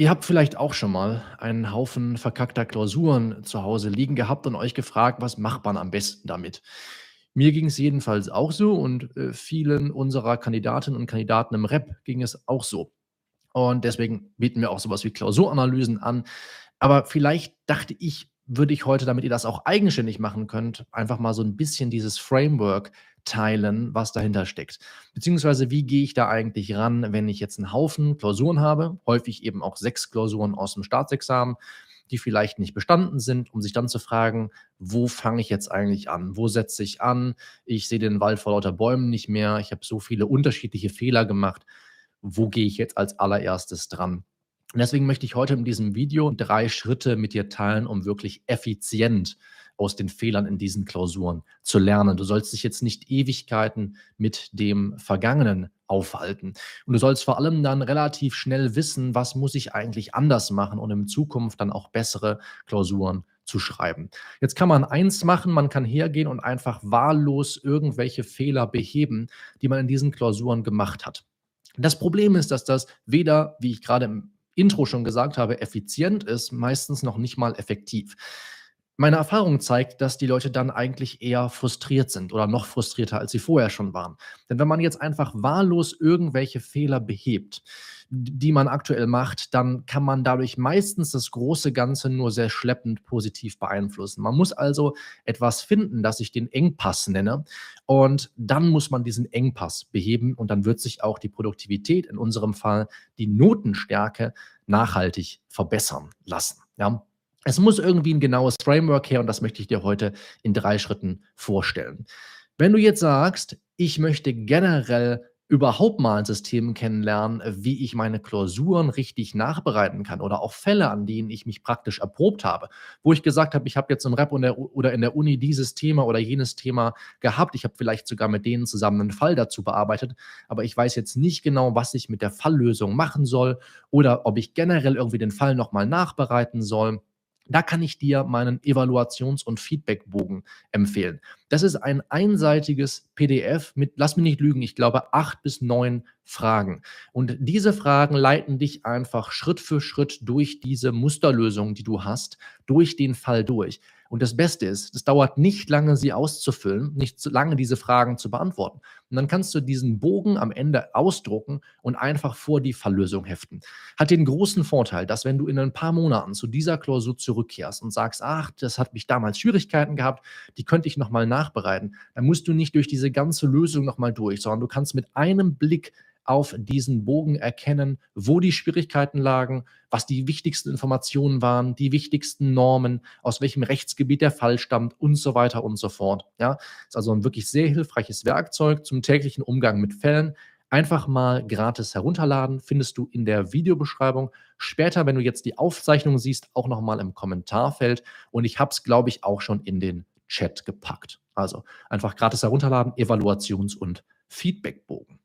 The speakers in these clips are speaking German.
Ihr habt vielleicht auch schon mal einen Haufen verkackter Klausuren zu Hause liegen gehabt und euch gefragt, was macht man am besten damit? Mir ging es jedenfalls auch so und äh, vielen unserer Kandidatinnen und Kandidaten im Rep ging es auch so. Und deswegen bieten wir auch sowas wie Klausuranalysen an. Aber vielleicht dachte ich, würde ich heute, damit ihr das auch eigenständig machen könnt, einfach mal so ein bisschen dieses Framework teilen, was dahinter steckt. Beziehungsweise, wie gehe ich da eigentlich ran, wenn ich jetzt einen Haufen Klausuren habe, häufig eben auch sechs Klausuren aus dem Staatsexamen, die vielleicht nicht bestanden sind, um sich dann zu fragen, wo fange ich jetzt eigentlich an? Wo setze ich an? Ich sehe den Wald vor lauter Bäumen nicht mehr. Ich habe so viele unterschiedliche Fehler gemacht. Wo gehe ich jetzt als allererstes dran? Und deswegen möchte ich heute in diesem Video drei Schritte mit dir teilen, um wirklich effizient aus den Fehlern in diesen Klausuren zu lernen. Du sollst dich jetzt nicht Ewigkeiten mit dem Vergangenen aufhalten. Und du sollst vor allem dann relativ schnell wissen, was muss ich eigentlich anders machen, um in Zukunft dann auch bessere Klausuren zu schreiben. Jetzt kann man eins machen, man kann hergehen und einfach wahllos irgendwelche Fehler beheben, die man in diesen Klausuren gemacht hat. Das Problem ist, dass das weder, wie ich gerade im Intro schon gesagt habe, effizient ist, meistens noch nicht mal effektiv. Meine Erfahrung zeigt, dass die Leute dann eigentlich eher frustriert sind oder noch frustrierter, als sie vorher schon waren. Denn wenn man jetzt einfach wahllos irgendwelche Fehler behebt, die man aktuell macht, dann kann man dadurch meistens das große Ganze nur sehr schleppend positiv beeinflussen. Man muss also etwas finden, das ich den Engpass nenne. Und dann muss man diesen Engpass beheben und dann wird sich auch die Produktivität, in unserem Fall die Notenstärke, nachhaltig verbessern lassen. Ja, es muss irgendwie ein genaues Framework her und das möchte ich dir heute in drei Schritten vorstellen. Wenn du jetzt sagst, ich möchte generell überhaupt mal ein System kennenlernen, wie ich meine Klausuren richtig nachbereiten kann oder auch Fälle, an denen ich mich praktisch erprobt habe, wo ich gesagt habe, ich habe jetzt im Rep oder in der Uni dieses Thema oder jenes Thema gehabt, ich habe vielleicht sogar mit denen zusammen einen Fall dazu bearbeitet, aber ich weiß jetzt nicht genau, was ich mit der Falllösung machen soll oder ob ich generell irgendwie den Fall nochmal nachbereiten soll da kann ich dir meinen Evaluations- und Feedbackbogen empfehlen. Das ist ein einseitiges PDF mit, lass mich nicht lügen, ich glaube acht bis neun Fragen. Und diese Fragen leiten dich einfach Schritt für Schritt durch diese Musterlösung, die du hast, durch den Fall durch. Und das Beste ist, es dauert nicht lange, sie auszufüllen, nicht so lange diese Fragen zu beantworten. Und dann kannst du diesen Bogen am Ende ausdrucken und einfach vor die Falllösung heften. Hat den großen Vorteil, dass wenn du in ein paar Monaten zu dieser Klausur zurückkehrst und sagst, ach, das hat mich damals Schwierigkeiten gehabt, die könnte ich nochmal nachbereiten, dann musst du nicht durch diese ganze Lösung nochmal durch, sondern du kannst mit einem Blick auf diesen Bogen erkennen, wo die Schwierigkeiten lagen, was die wichtigsten Informationen waren, die wichtigsten Normen, aus welchem Rechtsgebiet der Fall stammt und so weiter und so fort. Ja, ist also ein wirklich sehr hilfreiches Werkzeug zum täglichen Umgang mit Fällen. Einfach mal gratis herunterladen, findest du in der Videobeschreibung. Später, wenn du jetzt die Aufzeichnung siehst, auch nochmal im Kommentarfeld. Und ich habe es, glaube ich, auch schon in den Chat gepackt. Also einfach gratis herunterladen, Evaluations- und Feedbackbogen.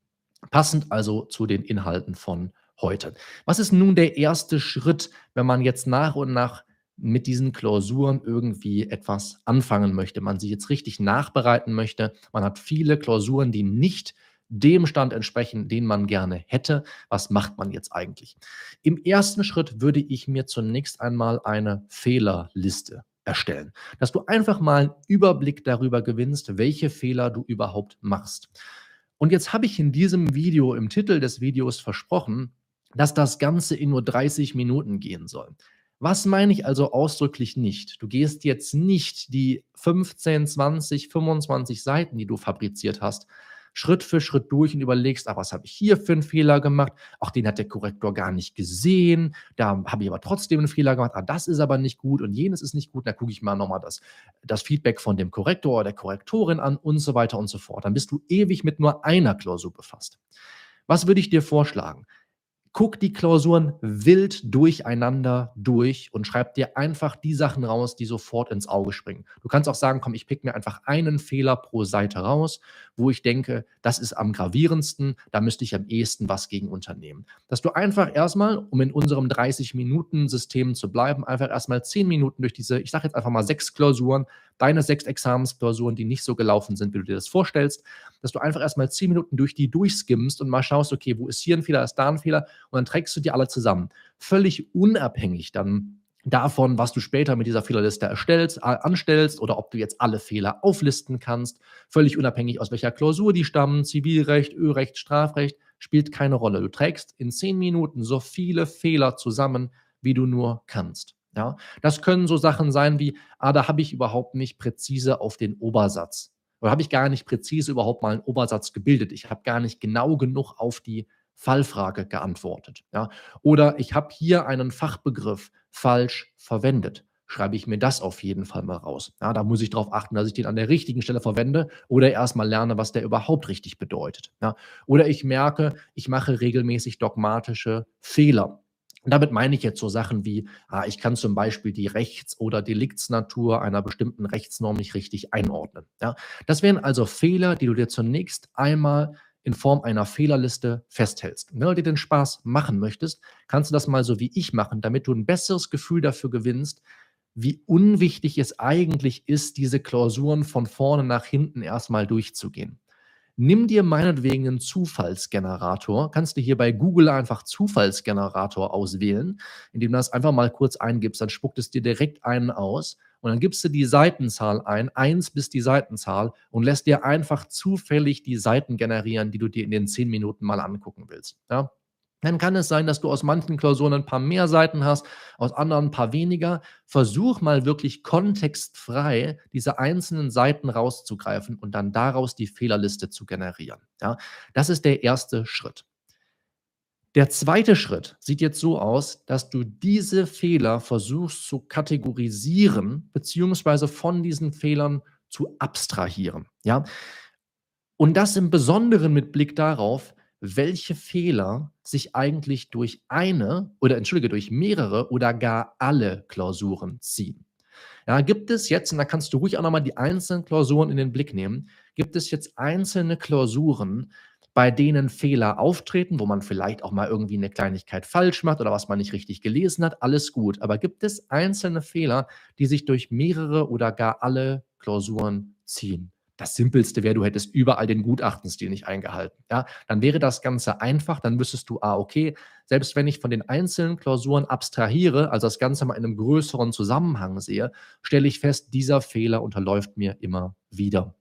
Passend also zu den Inhalten von heute. Was ist nun der erste Schritt, wenn man jetzt nach und nach mit diesen Klausuren irgendwie etwas anfangen möchte, man sie jetzt richtig nachbereiten möchte. Man hat viele Klausuren, die nicht dem Stand entsprechen, den man gerne hätte. Was macht man jetzt eigentlich? Im ersten Schritt würde ich mir zunächst einmal eine Fehlerliste erstellen, dass du einfach mal einen Überblick darüber gewinnst, welche Fehler du überhaupt machst. Und jetzt habe ich in diesem Video, im Titel des Videos versprochen, dass das Ganze in nur 30 Minuten gehen soll. Was meine ich also ausdrücklich nicht? Du gehst jetzt nicht die 15, 20, 25 Seiten, die du fabriziert hast, Schritt für Schritt durch und überlegst, ach, was habe ich hier für einen Fehler gemacht? Ach, den hat der Korrektor gar nicht gesehen. Da habe ich aber trotzdem einen Fehler gemacht. Ah, das ist aber nicht gut und jenes ist nicht gut. Da gucke ich mal nochmal das, das Feedback von dem Korrektor oder der Korrektorin an und so weiter und so fort. Dann bist du ewig mit nur einer Klausur befasst. Was würde ich dir vorschlagen? Guck die Klausuren wild durcheinander durch und schreib dir einfach die Sachen raus, die sofort ins Auge springen. Du kannst auch sagen, komm, ich pick mir einfach einen Fehler pro Seite raus, wo ich denke, das ist am gravierendsten, da müsste ich am ehesten was gegen unternehmen. Dass du einfach erstmal, um in unserem 30-Minuten-System zu bleiben, einfach erstmal 10 Minuten durch diese, ich sage jetzt einfach mal sechs Klausuren, deine sechs Examensklausuren, die nicht so gelaufen sind, wie du dir das vorstellst, dass du einfach erstmal zehn Minuten durch die durchskimmst und mal schaust, okay, wo ist hier ein Fehler, ist da ein Fehler und dann trägst du die alle zusammen. Völlig unabhängig dann davon, was du später mit dieser Fehlerliste erstellst, anstellst oder ob du jetzt alle Fehler auflisten kannst, völlig unabhängig aus welcher Klausur die stammen, Zivilrecht, Örecht, Strafrecht, spielt keine Rolle. Du trägst in zehn Minuten so viele Fehler zusammen, wie du nur kannst. Ja, das können so Sachen sein wie, ah, da habe ich überhaupt nicht präzise auf den Obersatz. Oder habe ich gar nicht präzise überhaupt mal einen Obersatz gebildet. Ich habe gar nicht genau genug auf die Fallfrage geantwortet. Ja? Oder ich habe hier einen Fachbegriff falsch verwendet. Schreibe ich mir das auf jeden Fall mal raus. Ja, da muss ich darauf achten, dass ich den an der richtigen Stelle verwende oder erstmal lerne, was der überhaupt richtig bedeutet. Ja? Oder ich merke, ich mache regelmäßig dogmatische Fehler. Und damit meine ich jetzt so Sachen wie, ah, ich kann zum Beispiel die Rechts- oder Deliktsnatur einer bestimmten Rechtsnorm nicht richtig einordnen. Ja? Das wären also Fehler, die du dir zunächst einmal in Form einer Fehlerliste festhältst. Und wenn du dir den Spaß machen möchtest, kannst du das mal so wie ich machen, damit du ein besseres Gefühl dafür gewinnst, wie unwichtig es eigentlich ist, diese Klausuren von vorne nach hinten erstmal durchzugehen. Nimm dir meinetwegen einen Zufallsgenerator. Kannst du hier bei Google einfach Zufallsgenerator auswählen, indem du das einfach mal kurz eingibst. Dann spuckt es dir direkt einen aus und dann gibst du die Seitenzahl ein, 1 bis die Seitenzahl und lässt dir einfach zufällig die Seiten generieren, die du dir in den 10 Minuten mal angucken willst. Ja? Dann kann es sein, dass du aus manchen Klausuren ein paar mehr Seiten hast, aus anderen ein paar weniger. Versuch mal wirklich kontextfrei diese einzelnen Seiten rauszugreifen und dann daraus die Fehlerliste zu generieren. Ja? Das ist der erste Schritt. Der zweite Schritt sieht jetzt so aus, dass du diese Fehler versuchst zu kategorisieren, beziehungsweise von diesen Fehlern zu abstrahieren. Ja? Und das im Besonderen mit Blick darauf, welche Fehler sich eigentlich durch eine oder entschuldige, durch mehrere oder gar alle Klausuren ziehen. Ja, gibt es jetzt, und da kannst du ruhig auch nochmal die einzelnen Klausuren in den Blick nehmen, gibt es jetzt einzelne Klausuren, bei denen Fehler auftreten, wo man vielleicht auch mal irgendwie eine Kleinigkeit falsch macht oder was man nicht richtig gelesen hat, alles gut. Aber gibt es einzelne Fehler, die sich durch mehrere oder gar alle Klausuren ziehen? Das Simpelste wäre, du hättest überall den Gutachtenstil nicht eingehalten. Ja, dann wäre das Ganze einfach, dann wüsstest du, ah, okay, selbst wenn ich von den einzelnen Klausuren abstrahiere, also das Ganze mal in einem größeren Zusammenhang sehe, stelle ich fest, dieser Fehler unterläuft mir immer wieder.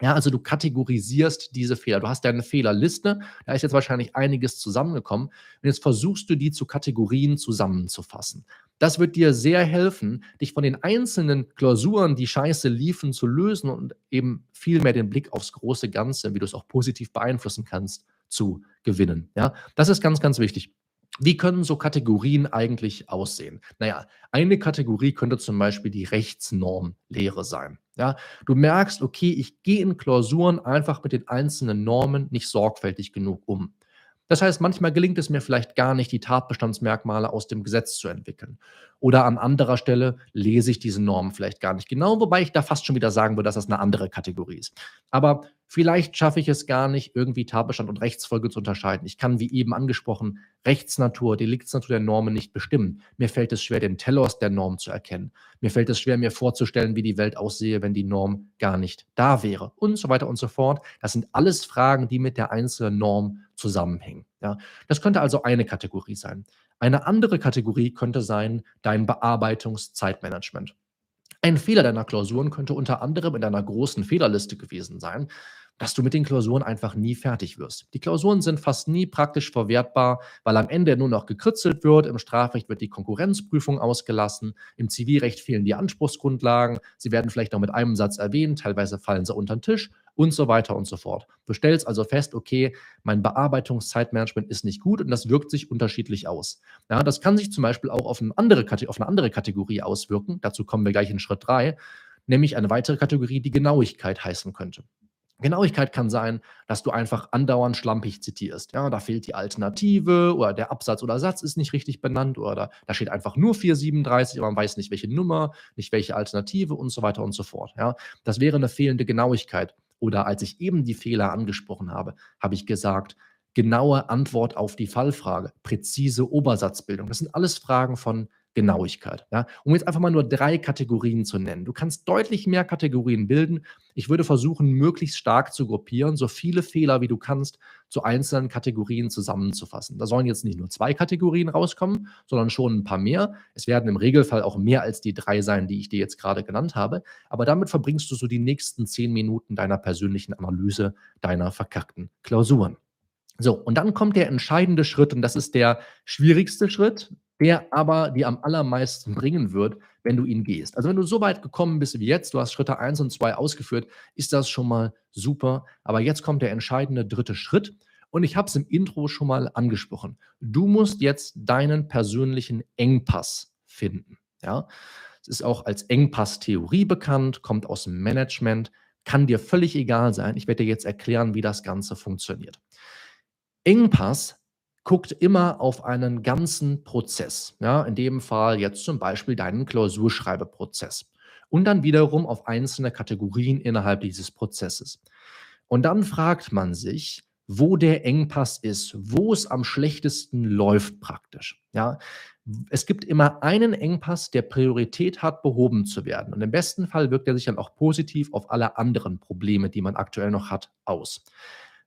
Ja, also du kategorisierst diese Fehler. Du hast deine Fehlerliste, da ist jetzt wahrscheinlich einiges zusammengekommen. Und jetzt versuchst du die zu Kategorien zusammenzufassen. Das wird dir sehr helfen, dich von den einzelnen Klausuren, die scheiße liefen, zu lösen und eben viel mehr den Blick aufs große Ganze, wie du es auch positiv beeinflussen kannst, zu gewinnen. Ja, das ist ganz, ganz wichtig. Wie können so Kategorien eigentlich aussehen? Naja, eine Kategorie könnte zum Beispiel die Rechtsnormlehre sein. Ja, du merkst, okay, ich gehe in Klausuren einfach mit den einzelnen Normen nicht sorgfältig genug um. Das heißt, manchmal gelingt es mir vielleicht gar nicht, die Tatbestandsmerkmale aus dem Gesetz zu entwickeln. Oder an anderer Stelle lese ich diese Normen vielleicht gar nicht genau, wobei ich da fast schon wieder sagen würde, dass das eine andere Kategorie ist. Aber vielleicht schaffe ich es gar nicht, irgendwie Tatbestand und Rechtsfolge zu unterscheiden. Ich kann, wie eben angesprochen, Rechtsnatur, Deliktsnatur der Normen nicht bestimmen. Mir fällt es schwer, den Telos der Norm zu erkennen. Mir fällt es schwer, mir vorzustellen, wie die Welt aussehe, wenn die Norm gar nicht da wäre. Und so weiter und so fort. Das sind alles Fragen, die mit der einzelnen Norm zusammenhängen. Ja, das könnte also eine Kategorie sein. Eine andere Kategorie könnte sein dein Bearbeitungszeitmanagement. Ein Fehler deiner Klausuren könnte unter anderem in deiner großen Fehlerliste gewesen sein, dass du mit den Klausuren einfach nie fertig wirst. Die Klausuren sind fast nie praktisch verwertbar, weil am Ende nur noch gekritzelt wird. Im Strafrecht wird die Konkurrenzprüfung ausgelassen. Im Zivilrecht fehlen die Anspruchsgrundlagen. Sie werden vielleicht noch mit einem Satz erwähnt. Teilweise fallen sie unter den Tisch und so weiter und so fort. Du stellst also fest, okay, mein Bearbeitungszeitmanagement ist nicht gut und das wirkt sich unterschiedlich aus. Ja, das kann sich zum Beispiel auch auf eine, andere, auf eine andere Kategorie auswirken. Dazu kommen wir gleich in Schritt 3, nämlich eine weitere Kategorie, die Genauigkeit heißen könnte. Genauigkeit kann sein, dass du einfach andauernd schlampig zitierst. Ja, da fehlt die Alternative oder der Absatz oder Satz ist nicht richtig benannt oder da steht einfach nur 437, aber man weiß nicht, welche Nummer, nicht welche Alternative und so weiter und so fort. Ja, das wäre eine fehlende Genauigkeit. Oder als ich eben die Fehler angesprochen habe, habe ich gesagt, genaue Antwort auf die Fallfrage, präzise Obersatzbildung. Das sind alles Fragen von Genauigkeit. Ja? Um jetzt einfach mal nur drei Kategorien zu nennen. Du kannst deutlich mehr Kategorien bilden. Ich würde versuchen, möglichst stark zu gruppieren, so viele Fehler wie du kannst zu einzelnen Kategorien zusammenzufassen. Da sollen jetzt nicht nur zwei Kategorien rauskommen, sondern schon ein paar mehr. Es werden im Regelfall auch mehr als die drei sein, die ich dir jetzt gerade genannt habe. Aber damit verbringst du so die nächsten zehn Minuten deiner persönlichen Analyse deiner verkackten Klausuren. So, und dann kommt der entscheidende Schritt, und das ist der schwierigste Schritt, der aber dir am allermeisten bringen wird, wenn du ihn gehst. Also wenn du so weit gekommen bist wie jetzt, du hast Schritte 1 und 2 ausgeführt, ist das schon mal super. Aber jetzt kommt der entscheidende dritte Schritt. Und ich habe es im Intro schon mal angesprochen. Du musst jetzt deinen persönlichen Engpass finden. Ja, es ist auch als Engpass-Theorie bekannt, kommt aus dem Management, kann dir völlig egal sein. Ich werde dir jetzt erklären, wie das Ganze funktioniert. Engpass guckt immer auf einen ganzen Prozess. Ja, in dem Fall jetzt zum Beispiel deinen Klausurschreibeprozess. Und dann wiederum auf einzelne Kategorien innerhalb dieses Prozesses. Und dann fragt man sich, wo der Engpass ist, wo es am schlechtesten läuft praktisch. Ja, es gibt immer einen Engpass, der Priorität hat, behoben zu werden. Und im besten Fall wirkt er sich dann auch positiv auf alle anderen Probleme, die man aktuell noch hat, aus.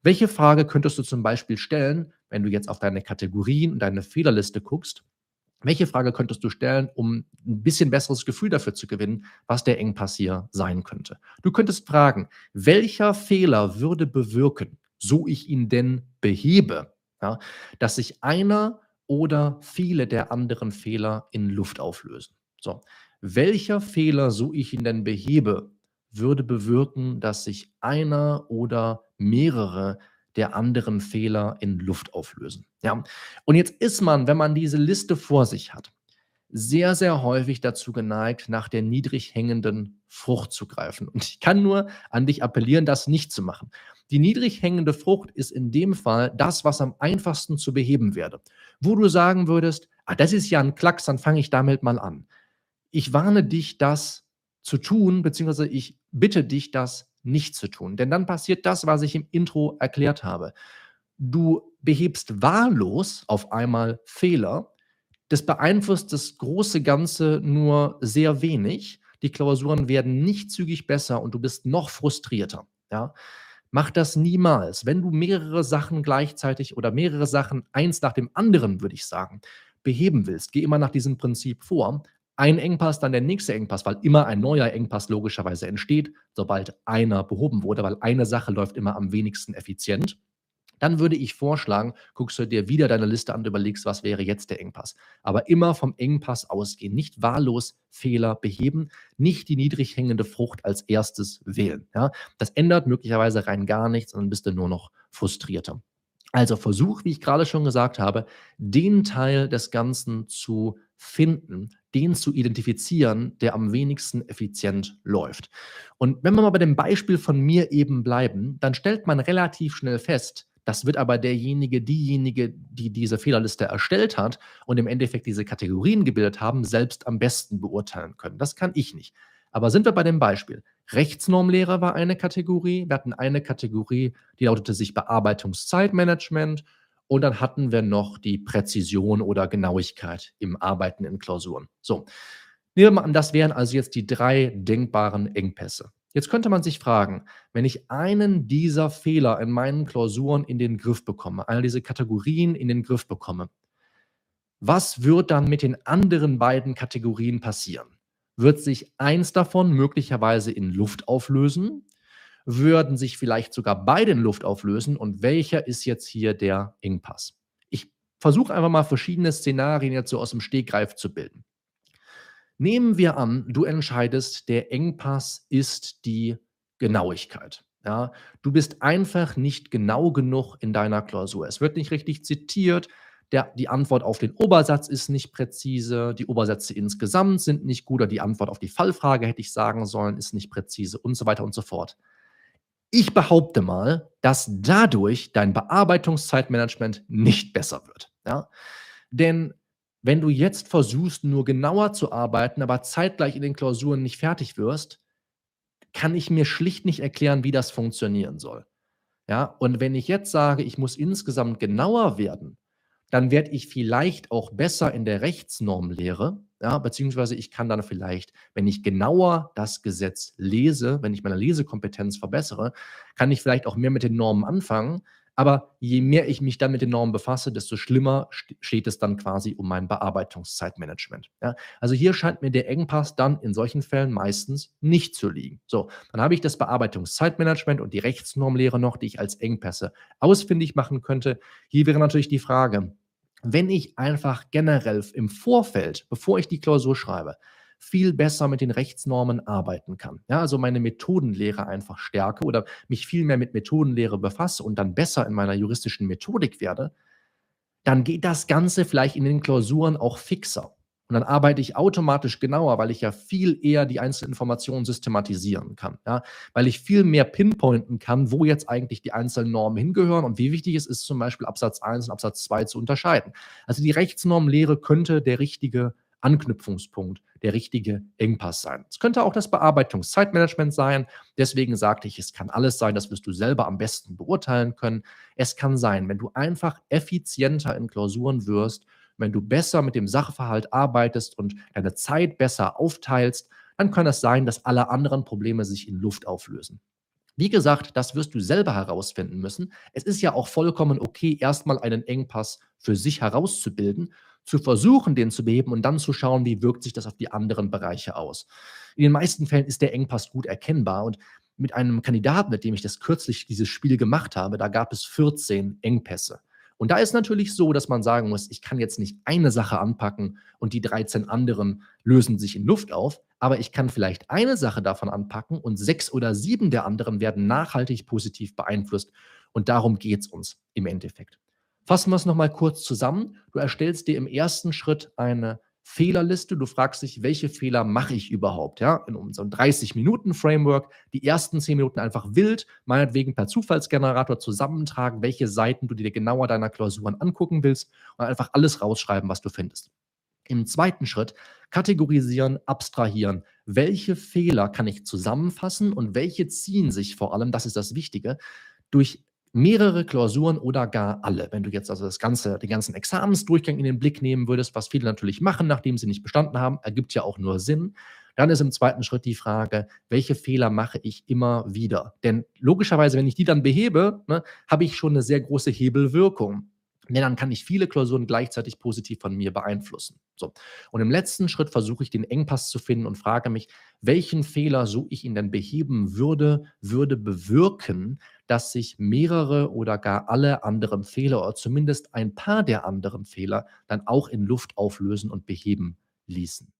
Welche Frage könntest du zum Beispiel stellen, wenn du jetzt auf deine Kategorien und deine Fehlerliste guckst? Welche Frage könntest du stellen, um ein bisschen besseres Gefühl dafür zu gewinnen, was der Engpass hier sein könnte? Du könntest fragen, welcher Fehler würde bewirken, so ich ihn denn behebe, ja, dass sich einer oder viele der anderen Fehler in Luft auflösen. So, welcher Fehler, so ich ihn denn behebe, würde bewirken, dass sich einer oder mehrere der anderen Fehler in Luft auflösen. Ja? Und jetzt ist man, wenn man diese Liste vor sich hat, sehr, sehr häufig dazu geneigt, nach der niedrig hängenden Frucht zu greifen. Und ich kann nur an dich appellieren, das nicht zu machen. Die niedrig hängende Frucht ist in dem Fall das, was am einfachsten zu beheben werde. Wo du sagen würdest, ah, das ist ja ein Klacks, dann fange ich damit mal an. Ich warne dich, das zu tun, beziehungsweise ich bitte dich, das nicht zu tun. Denn dann passiert das, was ich im Intro erklärt habe. Du behebst wahllos auf einmal Fehler. Das beeinflusst das große Ganze nur sehr wenig. Die Klausuren werden nicht zügig besser und du bist noch frustrierter. Ja? Mach das niemals. Wenn du mehrere Sachen gleichzeitig oder mehrere Sachen eins nach dem anderen, würde ich sagen, beheben willst, geh immer nach diesem Prinzip vor ein Engpass, dann der nächste Engpass, weil immer ein neuer Engpass logischerweise entsteht, sobald einer behoben wurde, weil eine Sache läuft immer am wenigsten effizient. Dann würde ich vorschlagen, guckst du dir wieder deine Liste an und überlegst, was wäre jetzt der Engpass. Aber immer vom Engpass ausgehen, nicht wahllos Fehler beheben, nicht die niedrig hängende Frucht als erstes wählen. Ja? Das ändert möglicherweise rein gar nichts und dann bist du nur noch frustrierter. Also versuch, wie ich gerade schon gesagt habe, den Teil des Ganzen zu finden, den zu identifizieren, der am wenigsten effizient läuft. Und wenn wir mal bei dem Beispiel von mir eben bleiben, dann stellt man relativ schnell fest, das wird aber derjenige, diejenige, die diese Fehlerliste erstellt hat und im Endeffekt diese Kategorien gebildet haben, selbst am besten beurteilen können. Das kann ich nicht. Aber sind wir bei dem Beispiel. Rechtsnormlehrer war eine Kategorie. Wir hatten eine Kategorie, die lautete sich Bearbeitungszeitmanagement. Und dann hatten wir noch die Präzision oder Genauigkeit im Arbeiten in Klausuren. So, nehmen wir an, das wären also jetzt die drei denkbaren Engpässe. Jetzt könnte man sich fragen, wenn ich einen dieser Fehler in meinen Klausuren in den Griff bekomme, einer dieser Kategorien in den Griff bekomme, was wird dann mit den anderen beiden Kategorien passieren? Wird sich eins davon möglicherweise in Luft auflösen würden sich vielleicht sogar beide in Luft auflösen und welcher ist jetzt hier der Engpass? Ich versuche einfach mal verschiedene Szenarien jetzt so aus dem Stegreif zu bilden. Nehmen wir an, du entscheidest, der Engpass ist die Genauigkeit. Ja, du bist einfach nicht genau genug in deiner Klausur. Es wird nicht richtig zitiert. Der, die Antwort auf den Obersatz ist nicht präzise. Die Obersätze insgesamt sind nicht gut. Oder die Antwort auf die Fallfrage, hätte ich sagen sollen, ist nicht präzise und so weiter und so fort. Ich behaupte mal, dass dadurch dein Bearbeitungszeitmanagement nicht besser wird. Ja? Denn wenn du jetzt versuchst, nur genauer zu arbeiten, aber zeitgleich in den Klausuren nicht fertig wirst, kann ich mir schlicht nicht erklären, wie das funktionieren soll. Ja, und wenn ich jetzt sage, ich muss insgesamt genauer werden, dann werde ich vielleicht auch besser in der Rechtsnormlehre, ja, beziehungsweise ich kann dann vielleicht, wenn ich genauer das Gesetz lese, wenn ich meine Lesekompetenz verbessere, kann ich vielleicht auch mehr mit den Normen anfangen, aber je mehr ich mich dann mit den Normen befasse, desto schlimmer st steht es dann quasi um mein Bearbeitungszeitmanagement. Ja? Also hier scheint mir der Engpass dann in solchen Fällen meistens nicht zu liegen. So, dann habe ich das Bearbeitungszeitmanagement und die Rechtsnormlehre noch, die ich als Engpässe ausfindig machen könnte. Hier wäre natürlich die Frage, wenn ich einfach generell im Vorfeld, bevor ich die Klausur schreibe, viel besser mit den Rechtsnormen arbeiten kann. Ja, also meine Methodenlehre einfach stärke oder mich viel mehr mit Methodenlehre befasse und dann besser in meiner juristischen Methodik werde, dann geht das Ganze vielleicht in den Klausuren auch fixer. Und dann arbeite ich automatisch genauer, weil ich ja viel eher die einzelnen Informationen systematisieren kann. Ja? Weil ich viel mehr pinpointen kann, wo jetzt eigentlich die einzelnen Normen hingehören und wie wichtig es ist, zum Beispiel Absatz 1 und Absatz 2 zu unterscheiden. Also die Rechtsnormlehre könnte der richtige Anknüpfungspunkt, der richtige Engpass sein. Es könnte auch das Bearbeitungszeitmanagement sein. Deswegen sagte ich, es kann alles sein, das wirst du selber am besten beurteilen können. Es kann sein, wenn du einfach effizienter in Klausuren wirst, wenn du besser mit dem Sachverhalt arbeitest und deine Zeit besser aufteilst, dann kann es sein, dass alle anderen Probleme sich in Luft auflösen. Wie gesagt, das wirst du selber herausfinden müssen. Es ist ja auch vollkommen okay, erstmal einen Engpass für sich herauszubilden zu versuchen, den zu beheben und dann zu schauen, wie wirkt sich das auf die anderen Bereiche aus. In den meisten Fällen ist der Engpass gut erkennbar und mit einem Kandidaten, mit dem ich das kürzlich dieses Spiel gemacht habe, da gab es 14 Engpässe. Und da ist natürlich so, dass man sagen muss, ich kann jetzt nicht eine Sache anpacken und die 13 anderen lösen sich in Luft auf, aber ich kann vielleicht eine Sache davon anpacken und sechs oder sieben der anderen werden nachhaltig positiv beeinflusst. Und darum geht es uns im Endeffekt. Fassen wir es nochmal kurz zusammen. Du erstellst dir im ersten Schritt eine Fehlerliste. Du fragst dich, welche Fehler mache ich überhaupt? Ja, in unserem 30-Minuten-Framework die ersten 10 Minuten einfach wild, meinetwegen per Zufallsgenerator zusammentragen, welche Seiten du dir genauer deiner Klausuren angucken willst und einfach alles rausschreiben, was du findest. Im zweiten Schritt kategorisieren, abstrahieren. Welche Fehler kann ich zusammenfassen und welche ziehen sich vor allem, das ist das Wichtige, durch mehrere Klausuren oder gar alle. Wenn du jetzt also das ganze, den ganzen Examensdurchgang in den Blick nehmen würdest, was viele natürlich machen, nachdem sie nicht bestanden haben, ergibt ja auch nur Sinn. Dann ist im zweiten Schritt die Frage, welche Fehler mache ich immer wieder? Denn logischerweise, wenn ich die dann behebe, ne, habe ich schon eine sehr große Hebelwirkung. Denn dann kann ich viele Klausuren gleichzeitig positiv von mir beeinflussen. So. Und im letzten Schritt versuche ich den Engpass zu finden und frage mich, welchen Fehler, so ich ihn denn beheben würde, würde bewirken, dass sich mehrere oder gar alle anderen Fehler oder zumindest ein paar der anderen Fehler dann auch in Luft auflösen und beheben ließen.